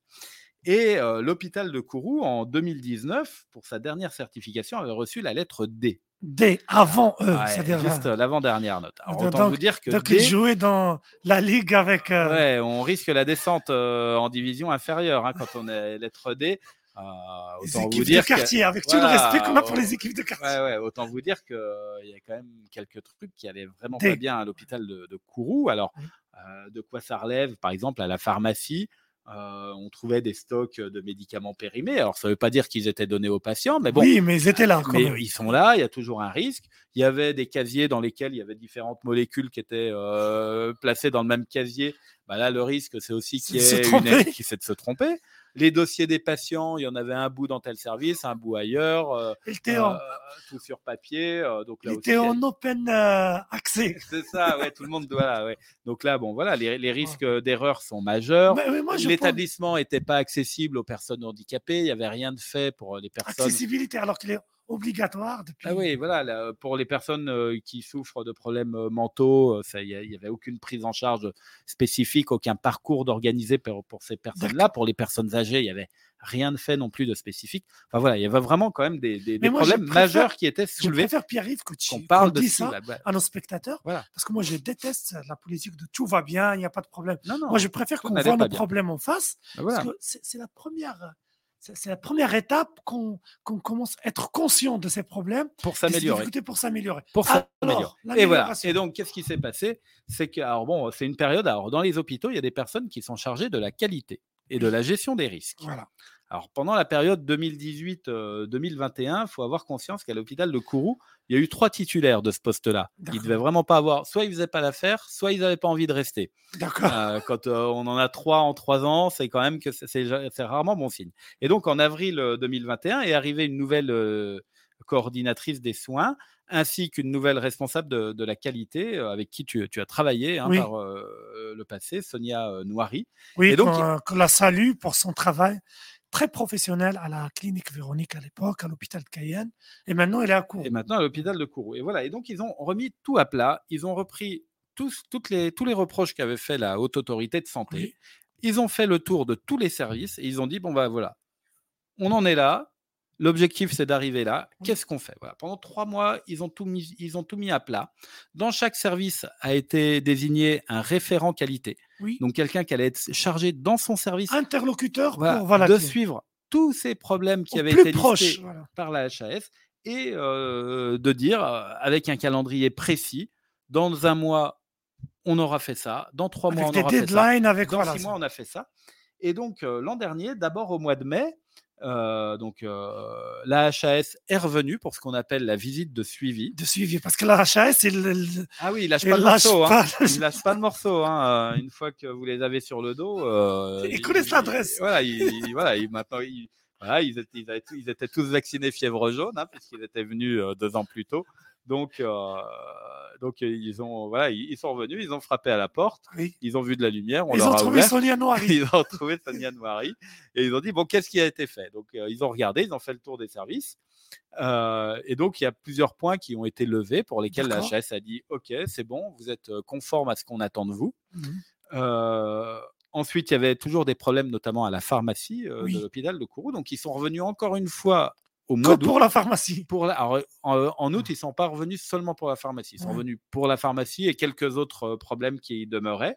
Et l'hôpital de Kourou, en 2019, pour sa dernière certification, avait reçu la lettre D. D, avant eux, c'est-à-dire juste l'avant-dernière note. Alors, autant vous dire que donc D, dans la ligue avec. Ouais, on risque la descente en division inférieure hein, quand on est lettre D. Euh, autant vous dire de quartier, avec tout le respect qu'on a pour les équipes de quartier. Ouais, ouais, autant vous dire qu'il y a quand même quelques trucs qui allaient vraiment pas bien à l'hôpital de, Kourou. Alors, de quoi ça relève Par exemple, à la pharmacie, euh, on trouvait des stocks de médicaments périmés. Alors, ça ne veut pas dire qu'ils étaient donnés aux patients, mais bon. Oui, mais ils étaient là. mais ils sont là, il y a toujours un risque. Il y avait des casiers dans lesquels il y avait différentes molécules qui étaient euh, placées dans le même casier. Bah là, le risque, c'est aussi qu'il y ait une qui c'est de se tromper les dossiers des patients, il y en avait un bout dans tel service, un bout ailleurs, euh, euh, tout sur papier. Euh, donc là était en open accès. [laughs] C'est ça, ouais, tout le monde doit. Ouais. Donc là, bon, voilà, les, risques d'erreur sont majeurs. L'établissement n'était pas accessible aux personnes handicapées. Il n'y avait rien de fait pour les personnes. Accessibilité, alors qu'il est obligatoire depuis. Ah oui, voilà, là, pour les personnes euh, qui souffrent de problèmes euh, mentaux, il n'y avait aucune prise en charge spécifique, aucun parcours d'organiser pour, pour ces personnes-là. Pour les personnes âgées, il y avait rien de fait non plus de spécifique. Enfin voilà, il y avait vraiment quand même des, des- des Mais moi, je problèmes préfère- majeurs qui étaient Je soulevés. préfère Pierre-Yves que tu Qu'on qu'on parle de ça bah, à nos spectateurs. Voilà. Parce que moi, je déteste la politique de tout va bien, il n'y a pas de problème. Non, non. Moi, je préfère qu'on voit nos problèmes en face. bah, voilà. Parce que c'est la première. C'est la première étape qu'on commence à être conscient de ces problèmes, Pour s'améliorer. pour s'améliorer. Pour s'améliorer. Et voilà. Et donc, qu'est-ce qui s'est passé? C'est que, alors bon, c'est une période. Alors, dans les hôpitaux, il y a des personnes qui sont chargées de la qualité et de la gestion des risques. Voilà. Alors, pendant la période 2018-2021, il faut avoir conscience qu'à l'hôpital de Kourou, il y a eu trois titulaires de ce poste-là. Ils ne devaient vraiment pas avoir, soit ils ne faisaient pas l'affaire, soit ils n'avaient pas envie de rester. D'accord. Euh, quand euh, on en a trois en trois ans, c'est quand même que c'est- rarement bon signe. Et donc, en avril euh, 2021 est arrivée une nouvelle euh, coordinatrice des soins ainsi qu'une nouvelle responsable de, de la qualité euh, avec qui tu, tu as travaillé hein, Oui. par euh, le passé, Sonia euh, Noiry. Oui, et donc, qu'on la salue pour son travail très professionnel à la clinique Véronique à l'époque, à l'hôpital de Cayenne. Et maintenant, elle est à Kourou. et maintenant à l'hôpital de Kourou. Et voilà. Et donc, ils ont remis tout à plat. Ils ont repris tous, toutes les, tous les reproches qu'avait fait la haute autorité de santé. Oui. Ils ont fait le tour de tous les services et ils ont dit bon, bah voilà, on en est là. L'objectif, c'est d'arriver là. Qu'est-ce qu'on fait? Voilà. Pendant trois mois, ils ont, tout mis, ils ont tout mis à plat. Dans chaque service a été désigné un référent qualité. Oui. Donc, quelqu'un qui allait être chargé dans son service Interlocuteur voilà, pour voilà, de suivre tous ces problèmes qui au avaient été proche. listés voilà. par la HAS et euh, de dire euh, avec un calendrier précis, dans un mois, on aura fait ça, dans trois mois, on aura fait ça, avec dans six mois, on a fait ça. Et donc, euh, l'an dernier, d'abord au mois de mai, euh, donc euh, la HAS est revenue pour ce qu'on appelle la visite de suivi. de suivi. Parce que la HAS, le- Ah oui, il lâche il pas de lâche morceaux. Hein. pas. Ils lâchent pas de morceaux. Hein. euh, Une fois que vous les avez sur le dos, euh, [laughs] Ils connaissent l'adresse. Voilà, ils- [laughs] voilà, ils- maintenant, voilà, ils, étaient, ils étaient tous vaccinés fièvre jaune, hein, puisqu'ils étaient venus euh, deux ans plus tôt. Donc, euh, donc euh, ils ont, voilà, ils, sont revenus, ils ont frappé à la porte, Oui. ils ont vu de la lumière, on Ils leur ont a trouvé. Sonia [laughs] Noiry. Ils ont retrouvé Sonia Noiry et ils ont dit bon qu'est-ce qui a été fait? Donc euh, ils ont regardé ils ont fait le tour des services Euh, et donc il y a plusieurs points qui ont été levés pour lesquels la. HAS a dit ok c'est bon vous êtes conforme à ce qu'on attend de vous. Euh, ensuite il y avait toujours des problèmes notamment à la pharmacie euh, Oui. de l'hôpital de Kourou donc ils sont revenus encore une fois au Que mois d'août pour la pharmacie. [laughs] pour la- alors, en, en août, ils ne sont pas revenus seulement pour la pharmacie. Ils sont Ouais. revenus pour la pharmacie et quelques autres euh, problèmes qui y demeuraient.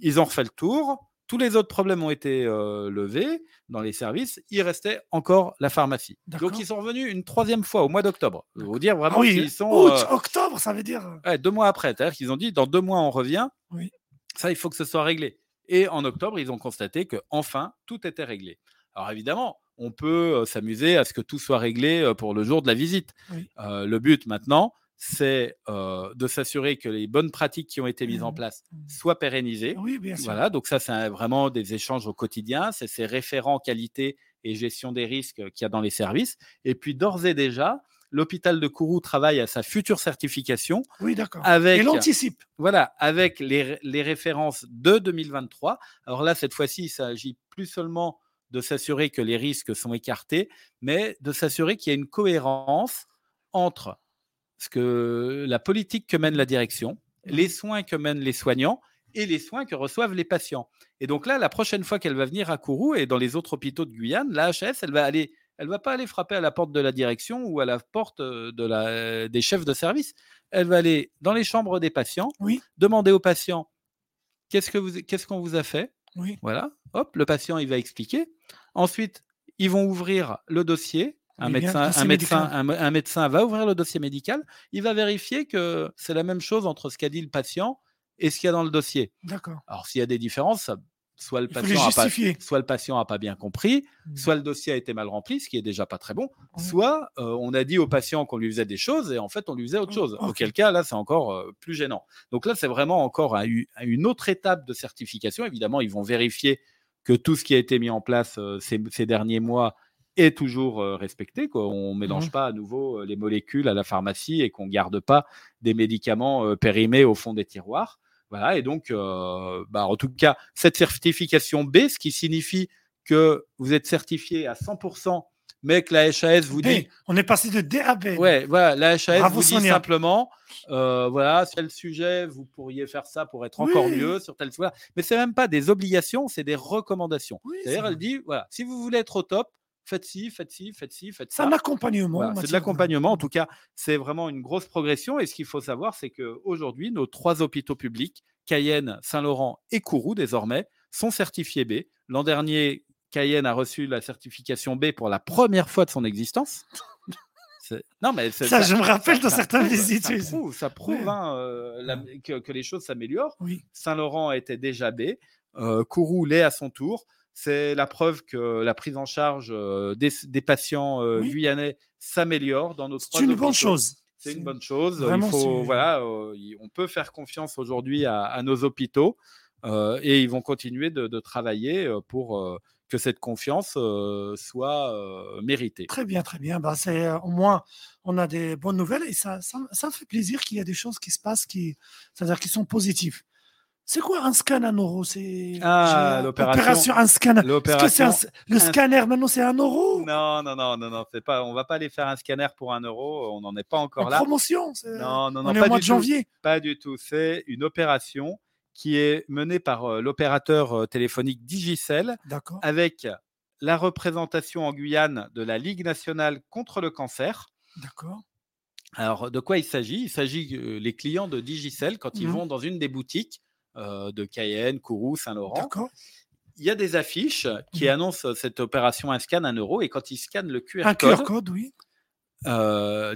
Ils ont refait le tour. Tous les autres problèmes ont été euh, levés dans les services. Il restait encore la pharmacie. Donc, ils sont revenus une troisième fois au mois d'octobre. Vous dire vraiment Ah oui, sont août, euh, octobre, ça veut dire. ouais, deux mois après. C'est-à-dire qu'ils ont dit dans deux mois, on revient. Oui. Ça, il faut que ce soit réglé. Et en octobre, ils ont constaté que enfin tout était réglé. Alors évidemment, on peut euh, s'amuser à ce que tout soit réglé euh, pour le jour de la visite. Oui. Euh, le but maintenant, c'est euh, de s'assurer que les bonnes pratiques qui ont été mises en Mhm. place Mhm. soient pérennisées. Oui, bien sûr. Voilà, donc ça, c'est vraiment des échanges au quotidien. C'est ces référents qualité et gestion des risques qu'il y a dans les services. Et puis, d'ores et déjà, l'hôpital de Kourou travaille à sa future certification Oui, d'accord. avec Et l'anticipe. voilà, avec les, les références de 2023. Alors là, cette fois-ci, il s'agit plus seulement de s'assurer que les risques sont écartés, mais de s'assurer qu'il y a une cohérence entre ce que la politique que mène la direction, les soins que mènent les soignants et les soins que reçoivent les patients. Et donc là, la prochaine fois qu'elle va venir à Kourou et dans les autres hôpitaux de Guyane, la HS, elle va aller, elle va pas aller frapper à la porte de la direction ou à la porte euh, de la, des chefs de service. Elle va aller dans les chambres des patients, Oui. demander aux patients qu'est-ce que vous, qu'est-ce qu'on vous a fait? Oui. Voilà. Hop, le patient il va expliquer. Ensuite, ils vont ouvrir le dossier. Un médecin, un, médecin, un, un médecin va ouvrir le dossier médical. Il va vérifier que c'est la même chose entre ce qu'a dit le patient et ce qu'il y a dans le dossier. D'accord. Alors, s'il y a des différences, ça- soit le patient a pas, justifier. soit le patient a pas bien compris, Mm. soit le dossier a été mal rempli, ce qui est déjà pas très bon, soit euh, on a dit au patient qu'on lui faisait des choses et en fait on lui faisait autre Oh, chose. Auquel cas là c'est encore euh, plus gênant. Donc là c'est vraiment encore un- une autre étape de certification. Évidemment ils vont vérifier que tout ce qui a été mis en place euh, ces, ces derniers mois est toujours respecté. Quoi. On ne mélange Mhm. pas à nouveau les molécules à la pharmacie et qu'on ne garde pas des médicaments périmés au fond des tiroirs. Voilà, et donc, euh, bah, en tout cas, cette certification B, ce qui signifie que vous êtes certifié à 100% mais que la HAS vous dit. On est passé de D à B. Ouais, voilà, la HAS vous dit simplement, euh, voilà, sur tel sujet, vous pourriez faire ça pour être encore mieux sur tel sujet. Mais c'est même pas des obligations, c'est des recommandations. D'ailleurs, elle dit, voilà, si vous voulez être au top, faites ci, faites ci, faites ci, faites ça. C'est un accompagnement. c'est de l'accompagnement. En tout cas, c'est vraiment une grosse progression. Et ce qu'il faut savoir, c'est qu'aujourd'hui, nos trois hôpitaux publics, Cayenne, Saint-Laurent et Kourou, désormais, sont certifiés B. L'an dernier, Cayenne a reçu la certification B pour la première fois de son existence. Non, mais ça, je me rappelle dans certaines visites. Ça prouve, hein, euh, que, les choses s'améliorent. Saint-Laurent était déjà B. Euh, Kourou l'est à son tour. C'est la preuve que la prise en charge des, patients guyanais s'améliore dans notre. C'est une bonne chose. C'est une bonne chose. Il faut, voilà, on peut faire confiance aujourd'hui à, nos hôpitaux et ils vont continuer de travailler pour que cette confiance soit méritée. Très bien, très bien. Ben, c'est, au moins, on a des bonnes nouvelles et ça, ça, me fait plaisir qu'il y a des choses qui se passent qui, c'est-à-dire qui sont positives. C'est quoi un scan en euro C'est ah, l'opération. un scanner. le scanner maintenant c'est un euro Non, non, non, non, non. C'est pas. On va pas aller faire un scanner pour un euro. On n'en est pas encore là. Promotion. Non, non, non. On est au mois de janvier. Pas du tout. C'est une opération qui est menée par l'opérateur téléphonique Digicel, avec la représentation en Guyane de la Ligue nationale contre le cancer. D'accord. Alors, de quoi il s'agit? Il s'agit les clients de Digicel, quand ils mmh vont dans une des boutiques de Cayenne, Kourou, Saint-Laurent, il y a des affiches qui mmh annoncent cette opération un scan un euro, et quand ils scannent le QR un code, QR code oui.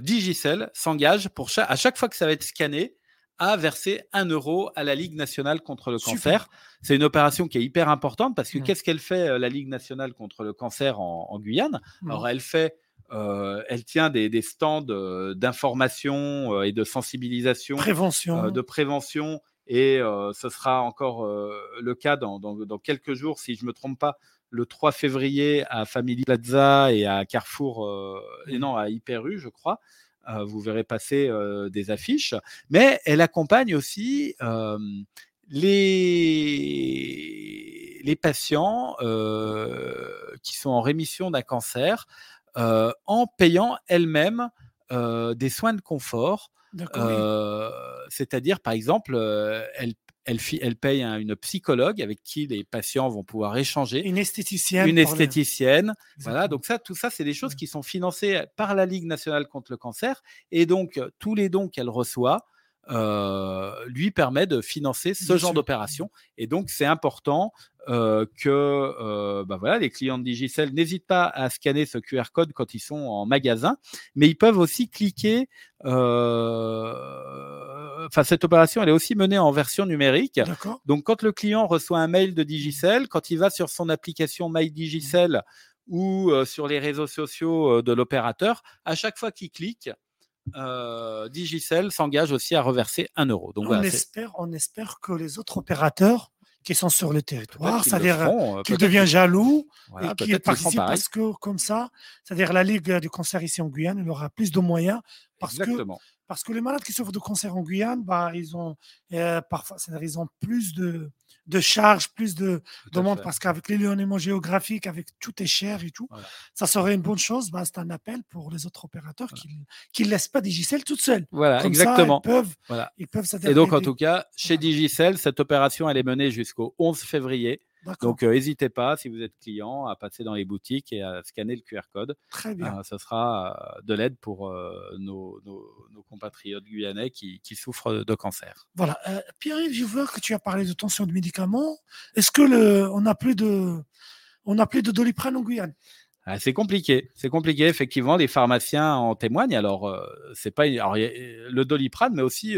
Digicel s'engage pour à chaque fois que ça va être scanné, a versé 1 euro à la Ligue nationale contre le cancer. C'est une opération qui est hyper importante parce que qu'est-ce qu'elle fait, euh, la Ligue nationale contre le cancer en, Guyane? Alors, elle fait. Euh, elle tient des, stands euh, d'information et de sensibilisation, prévention. de prévention, et ce sera encore le cas dans, dans, quelques jours, si je ne me trompe pas, le 3 février à Family Plaza et à Carrefour, et non, à Hyper U, je crois. Vous verrez passer euh, des affiches, mais elle accompagne aussi les, les patients qui sont en rémission d'un cancer en payant elles-mêmes des soins de confort. C'est-à-dire, par exemple, elle elle, elle paye une psychologue avec qui les patients vont pouvoir échanger. Une esthéticienne. Une esthéticienne. Voilà, donc ça, tout ça, c'est des choses qui sont financées par la Ligue nationale contre le cancer. Et donc, tous les dons qu'elle reçoit euh, lui permet de financer ce genre d'opération. Et donc, c'est important euh, que euh, bah voilà, les clients de Digicel n'hésitent pas à scanner ce QR code quand ils sont en magasin, mais ils peuvent aussi cliquer. Enfin, cette opération, elle est aussi menée en version numérique. Donc, quand le client reçoit un mail de Digicel, quand il va sur son application My Digicel ou sur les réseaux sociaux de l'opérateur, à chaque fois qu'il clique, euh, Digicel s'engage aussi à reverser 1 euro. Donc, on, espère, on espère que les autres opérateurs qui sont sur le territoire, c'est-à-dire euh, qu'ils deviennent jaloux et qu'ils participent parce que comme ça, c'est-à-dire la Ligue du cancer ici en Guyane, il aura plus de moyens parce que parce que les malades qui souffrent de cancer en Guyane, bah, ils ont euh, parfois, ils ont plus de, de charges, plus de demandes, parce qu'avec l'éloignement géographique, avec tout est cher et tout, ça serait une bonne chose. Bah, c'est un appel pour les autres opérateurs qui ne laissent pas Digicel toute seule. Voilà, exactement. ils peuvent, voilà. ils peuvent Et donc, en tout cas, chez Digicel, cette opération, elle est menée jusqu'au 11 février. Donc, n'hésitez pas, si vous êtes client, à passer dans les boutiques et à scanner le QR code. Très bien. ce sera de l'aide pour nos, compatriotes guyanais qui, souffrent de cancer. Voilà. Pierre-Yves, je vois que tu as parlé de tension de médicaments. Est-ce que le, on n'a plus de, on a plus de doliprane en Guyane? Ah, c'est compliqué, c'est compliqué. Effectivement, les pharmaciens en témoignent. Alors, c'est pas le doliprane, mais aussi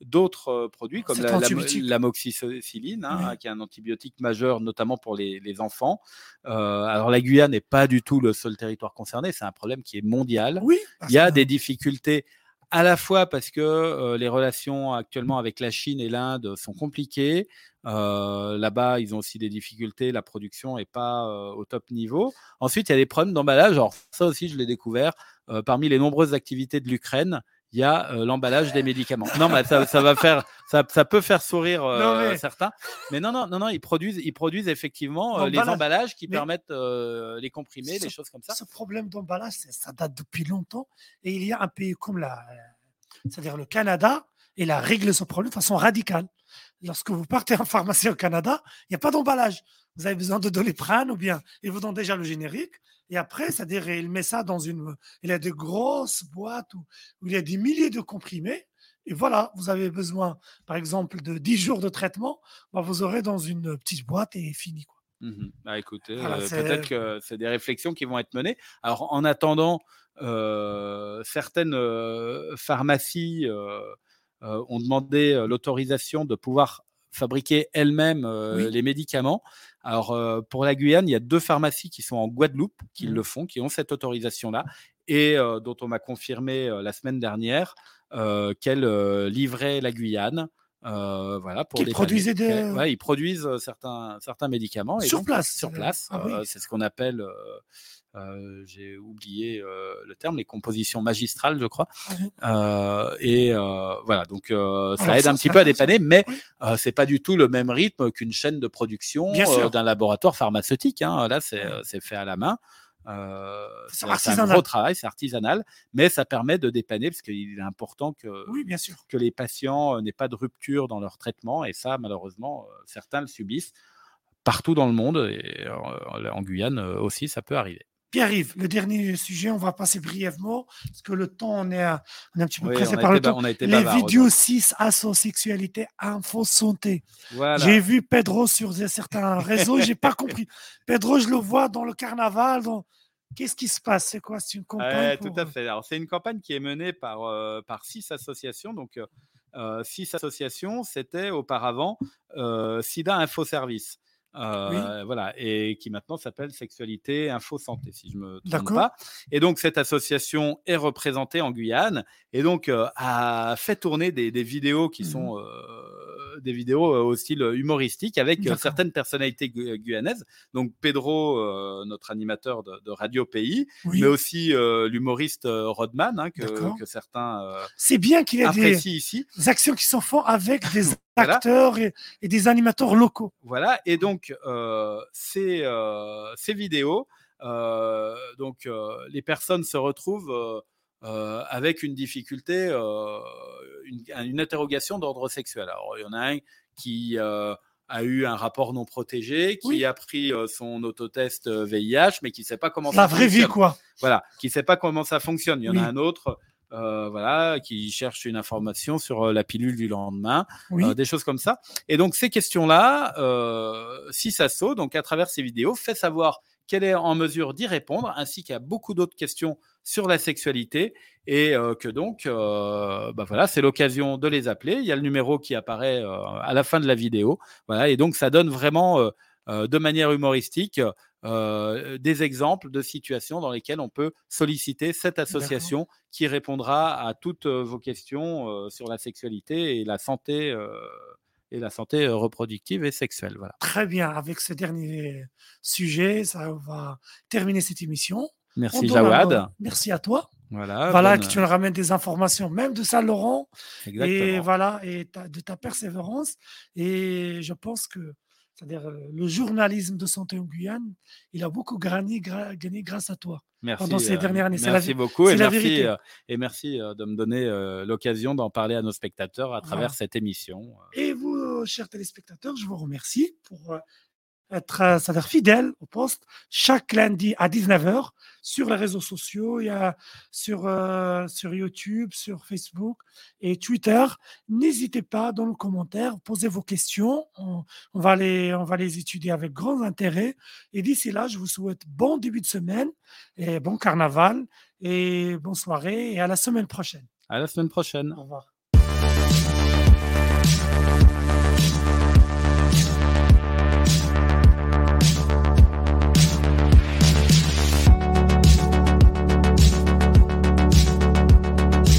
d'autres produits comme l'amoxicilline, hein, qui est un antibiotique majeur, notamment pour les, enfants. alors la Guyane n'est pas du tout le seul territoire concerné, c'est un problème qui est mondial. Oui, Il y a des difficultés à la fois parce que les relations actuellement avec la Chine et l'Inde sont compliquées. Là-bas, ils ont aussi des difficultés, la production n'est pas au top niveau. Ensuite, il y a des problèmes d'emballage. Alors ça aussi, je l'ai découvert parmi les nombreuses activités de l'Ukraine il y a l'emballage des médicaments. Non, mais ça, va faire, ça, ça, peut faire sourire euh, certains. Mais non, non, non, non, ils produisent, ils produisent effectivement les emballages qui permettent les comprimés, des choses comme ça. Ce problème d'emballage, ça date depuis longtemps. Et il y a un pays comme la, c'est-à-dire le Canada, et la règle ce problème de façon radicale. Lorsque vous partez en pharmacie au Canada, il n'y a pas d'emballage. Vous avez besoin de doliprane ou bien ils vous donnent déjà le générique. Et après, c'est-à-dire, il met ça dans une. Il a de grosses boîtes où, il y a des milliers de comprimés. Et voilà, vous avez besoin, par exemple, de 10 jours de traitement. Bah, vous aurez dans une petite boîte et fini. Quoi. Mmh bah, écoutez, euh, peut-être que c'est des réflexions qui vont être menées. Alors, en attendant, euh, certaines euh, pharmacies ont demandé l'autorisation de pouvoir fabriquer elles-mêmes les médicaments. Alors, pour la Guyane, il y a deux pharmacies qui sont en Guadeloupe qui mmh. le font, qui ont cette autorisation-là, et dont on m'a confirmé la semaine dernière qu'elles livraient la Guyane. voilà, pour ils produisaient des... ouais, ils produisent certains, certains médicaments. sur place. Sur place. Ah c'est ce qu'on appelle euh, j'ai oublié euh, le terme, les compositions magistrales, je crois. Ah euh, et voilà, donc ça aide un petit peu à dépanner, mais c'est pas du tout le même rythme qu'une chaîne de production d'un laboratoire pharmaceutique. Hein. Là, c'est fait à la main. c'est un gros travail, c'est artisanal, mais ça permet de dépanner parce qu'il est important que, oui, bien sûr. que les patients n'aient pas de rupture dans leur traitement. Et ça, malheureusement, certains le subissent partout dans le monde et en Guyane aussi, ça peut arriver. Pierre-Yves, le dernier sujet, on va passer brièvement, parce que le temps, on est, un petit peu pressé par le temps. Les vidéos 6, asosexualité, info santé. J'ai vu Pedro sur certains [laughs] réseaux, j'ai pas compris. Pedro, je le vois dans le carnaval. Qu'est-ce qui se passe? C'est quoi? C'est une campagne Tout à fait. c'est une campagne qui est menée par, euh, par six associations. Donc, euh, six associations, c'était auparavant euh, SIDA Info Service. Euh, voilà, et qui maintenant s'appelle Sexualité Info Santé, si je me trompe pas. Et donc cette association est représentée en Guyane et donc euh, a fait tourner des, vidéos qui mmh sont euh, des vidéos au style humoristique avec certaines personnalités guyanaises. Donc Pedro, notre animateur de, Radio Pays, mais aussi l'humoriste Rodman hein, que, certains c'est bien qu'il y ait des, ici. actions qui sont faites avec des [laughs] acteurs et, des animateurs locaux. Voilà, et donc euh, ces, euh, ces, vidéos, euh, donc les personnes se retrouvent avec une difficulté, une, une, interrogation d'ordre sexuel. Alors il y en a un qui a eu un rapport non protégé, qui a pris son autotest VIH, mais qui ne sait pas comment La ça fonctionne. Vraie vie, quoi. Voilà, qui ne sait pas comment ça fonctionne. Il y en a un autre euh, voilà, qui cherche une information sur euh, la pilule du lendemain, euh, des choses comme ça. Et donc ces questions-là, si ça saute, donc à travers ces vidéos, fait savoir qu'elle est en mesure d'y répondre, ainsi a beaucoup d'autres questions sur la sexualité, et que donc, bah voilà, c'est l'occasion de les appeler. Il y a le numéro qui apparaît à la fin de la vidéo, voilà, et donc ça donne vraiment de manière humoristique euh, des exemples de situations dans lesquelles on peut solliciter cette association qui répondra à toutes euh, vos questions euh, sur la sexualité et la santé et la santé reproductive et sexuelle. Voilà. Très bien. Avec ce dernier sujet, ça va terminer cette émission. Merci Jawad. Merci à toi. Voilà, voilà que tu nous ramènes des informations, même de Saint-Laurent. Et voilà, et de ta persévérance. Et je pense que c'est-à-dire euh, le journalisme de santé en Guyane, il a beaucoup gagné, gagné grâce à toi merci, pendant ces euh, dernières années. Merci beaucoup et merci, euh, et merci de me donner l'occasion d'en parler à nos spectateurs à travers cette émission. Et vous, chers téléspectateurs, je vous remercie pour être c'est-à-dire fidèle au poste chaque lundi à 19h sur les réseaux sociaux, il y a sur, euh, sur YouTube, sur Facebook et Twitter. N'hésitez pas dans les commentaires, posez vos questions. On, va les, on va les étudier avec grand intérêt. Et d'ici là, je vous souhaite bon début de semaine et bon carnaval et bonne soirée et à la semaine prochaine. À la semaine prochaine. Au revoir.